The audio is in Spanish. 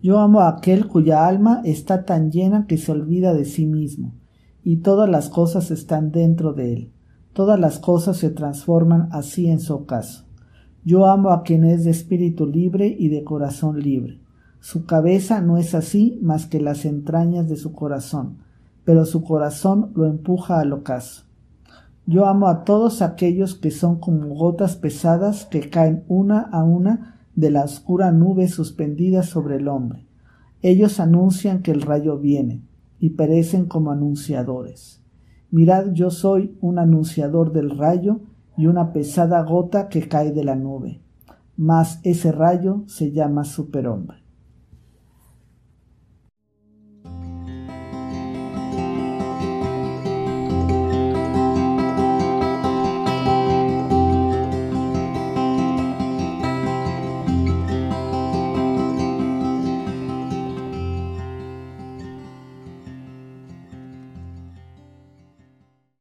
Yo amo a aquel cuya alma está tan llena que se olvida de sí mismo, y todas las cosas están dentro de él. Todas las cosas se transforman así en su ocaso. Yo amo a quien es de espíritu libre y de corazón libre. Su cabeza no es así más que las entrañas de su corazón, pero su corazón lo empuja al ocaso. Yo amo a todos aquellos que son como gotas pesadas que caen una a una de la oscura nube suspendida sobre el hombre. Ellos anuncian que el rayo viene, y perecen como anunciadores. Mirad, yo soy un anunciador del rayo y una pesada gota que cae de la nube. Mas ese rayo se llama superhombre.